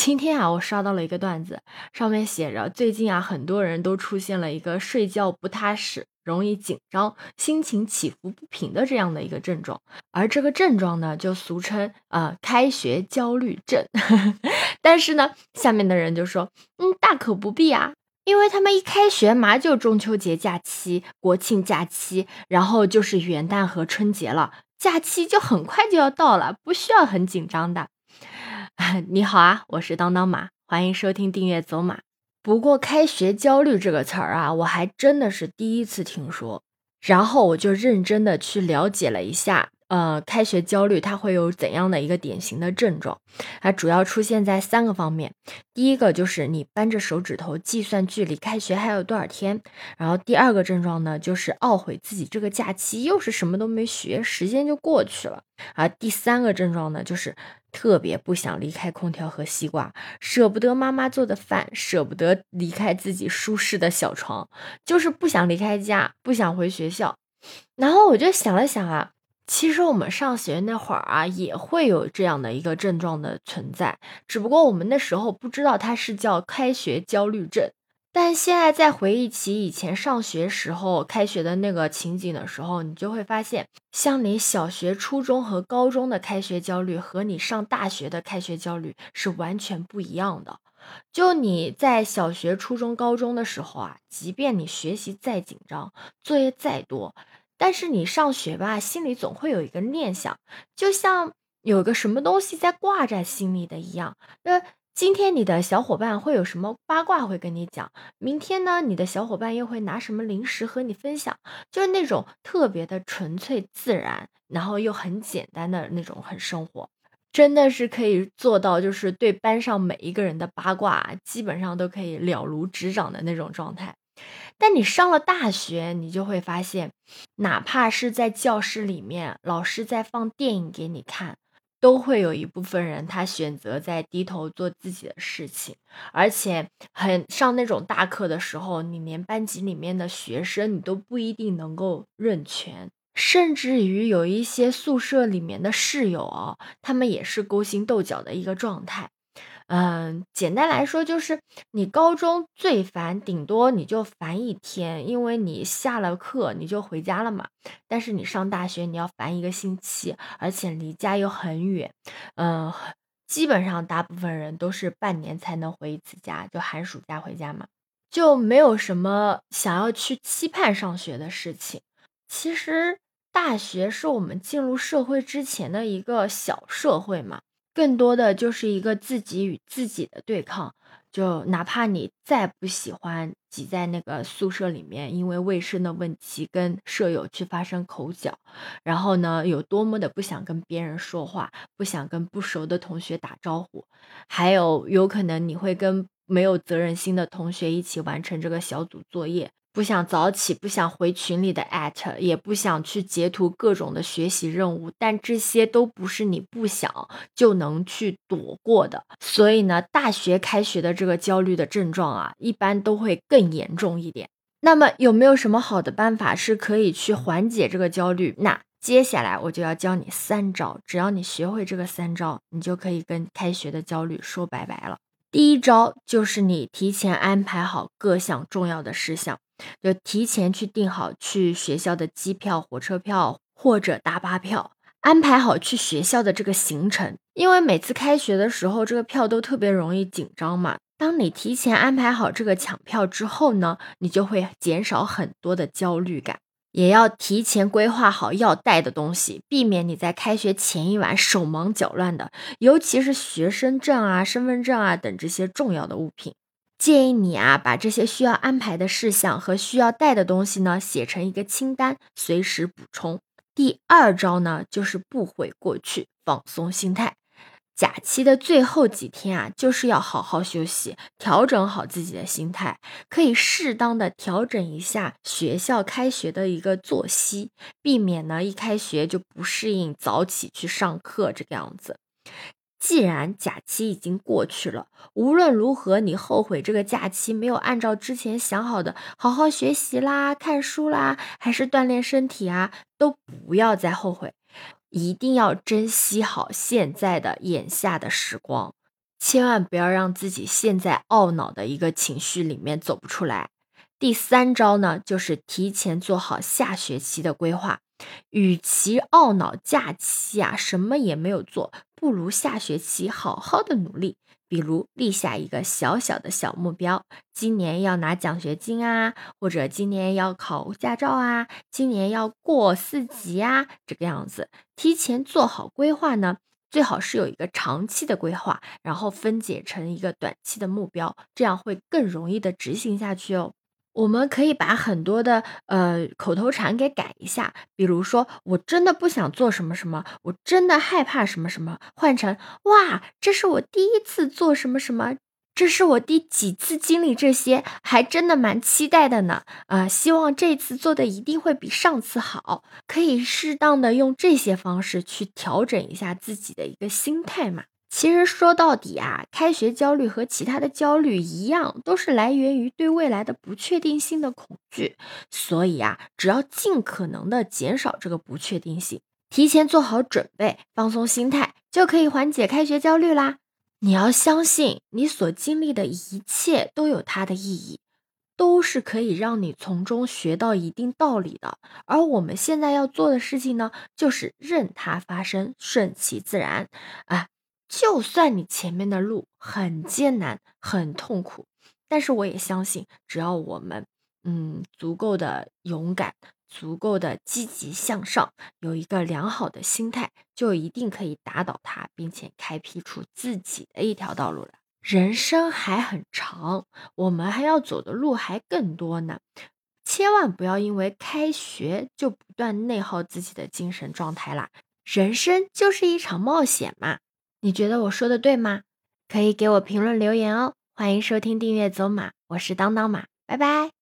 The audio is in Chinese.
今天啊，我刷到了一个段子，上面写着：最近啊，很多人都出现了一个睡觉不踏实、容易紧张、心情起伏不平的这样的一个症状，而这个症状呢，就俗称呃开学焦虑症。但是呢，下面的人就说：嗯，大可不必啊，因为他们一开学嘛，就中秋节假期、国庆假期，然后就是元旦和春节了，假期就很快就要到了，不需要很紧张的。你好啊，我是当当马，欢迎收听订阅走马。不过“开学焦虑”这个词儿啊，我还真的是第一次听说。然后我就认真的去了解了一下，呃，开学焦虑它会有怎样的一个典型的症状？它主要出现在三个方面。第一个就是你扳着手指头计算距离开学还有多少天。然后第二个症状呢，就是懊悔自己这个假期又是什么都没学，时间就过去了。而第三个症状呢，就是特别不想离开空调和西瓜，舍不得妈妈做的饭，舍不得离开自己舒适的小床，就是不想离开家，不想回学校。然后我就想了想啊，其实我们上学那会儿啊，也会有这样的一个症状的存在，只不过我们那时候不知道它是叫开学焦虑症。但现在再回忆起以前上学时候开学的那个情景的时候，你就会发现，像你小学、初中和高中的开学焦虑和你上大学的开学焦虑是完全不一样的。就你在小学、初中、高中的时候啊，即便你学习再紧张，作业再多，但是你上学吧，心里总会有一个念想，就像有个什么东西在挂在心里的一样。那。今天你的小伙伴会有什么八卦会跟你讲？明天呢，你的小伙伴又会拿什么零食和你分享？就是那种特别的纯粹自然，然后又很简单的那种很生活，真的是可以做到，就是对班上每一个人的八卦，基本上都可以了如指掌的那种状态。但你上了大学，你就会发现，哪怕是在教室里面，老师在放电影给你看。都会有一部分人，他选择在低头做自己的事情，而且很上那种大课的时候，你连班级里面的学生你都不一定能够认全，甚至于有一些宿舍里面的室友啊，他们也是勾心斗角的一个状态。嗯，简单来说就是你高中最烦，顶多你就烦一天，因为你下了课你就回家了嘛。但是你上大学你要烦一个星期，而且离家又很远，嗯，基本上大部分人都是半年才能回一次家，就寒暑假回家嘛，就没有什么想要去期盼上学的事情。其实大学是我们进入社会之前的一个小社会嘛。更多的就是一个自己与自己的对抗，就哪怕你再不喜欢挤在那个宿舍里面，因为卫生的问题跟舍友去发生口角，然后呢，有多么的不想跟别人说话，不想跟不熟的同学打招呼，还有有可能你会跟没有责任心的同学一起完成这个小组作业。不想早起，不想回群里的艾特，也不想去截图各种的学习任务，但这些都不是你不想就能去躲过的。所以呢，大学开学的这个焦虑的症状啊，一般都会更严重一点。那么有没有什么好的办法是可以去缓解这个焦虑？那接下来我就要教你三招，只要你学会这个三招，你就可以跟开学的焦虑说拜拜了。第一招就是你提前安排好各项重要的事项。就提前去订好去学校的机票、火车票或者大巴票，安排好去学校的这个行程。因为每次开学的时候，这个票都特别容易紧张嘛。当你提前安排好这个抢票之后呢，你就会减少很多的焦虑感。也要提前规划好要带的东西，避免你在开学前一晚手忙脚乱的，尤其是学生证啊、身份证啊等这些重要的物品。建议你啊，把这些需要安排的事项和需要带的东西呢，写成一个清单，随时补充。第二招呢，就是不悔过去，放松心态。假期的最后几天啊，就是要好好休息，调整好自己的心态，可以适当的调整一下学校开学的一个作息，避免呢一开学就不适应早起去上课这个样子。既然假期已经过去了，无论如何，你后悔这个假期没有按照之前想好的好好学习啦、看书啦，还是锻炼身体啊，都不要再后悔，一定要珍惜好现在的眼下的时光。千万不要让自己陷在懊恼的一个情绪里面走不出来。第三招呢，就是提前做好下学期的规划。与其懊恼假期啊什么也没有做，不如下学期好好的努力。比如立下一个小小的小目标，今年要拿奖学金啊，或者今年要考驾照啊，今年要过四级啊，这个样子，提前做好规划呢，最好是有一个长期的规划，然后分解成一个短期的目标，这样会更容易的执行下去哦。我们可以把很多的呃口头禅给改一下，比如说我真的不想做什么什么，我真的害怕什么什么，换成哇，这是我第一次做什么什么，这是我第几次经历这些，还真的蛮期待的呢。啊，希望这次做的一定会比上次好，可以适当的用这些方式去调整一下自己的一个心态嘛。其实说到底啊，开学焦虑和其他的焦虑一样，都是来源于对未来的不确定性的恐惧。所以啊，只要尽可能的减少这个不确定性，提前做好准备，放松心态，就可以缓解开学焦虑啦。你要相信，你所经历的一切都有它的意义，都是可以让你从中学到一定道理的。而我们现在要做的事情呢，就是任它发生，顺其自然啊。就算你前面的路很艰难、很痛苦，但是我也相信，只要我们嗯足够的勇敢、足够的积极向上，有一个良好的心态，就一定可以打倒它，并且开辟出自己的一条道路来。人生还很长，我们还要走的路还更多呢。千万不要因为开学就不断内耗自己的精神状态啦。人生就是一场冒险嘛。你觉得我说的对吗？可以给我评论留言哦。欢迎收听订阅走马，我是当当马，拜拜。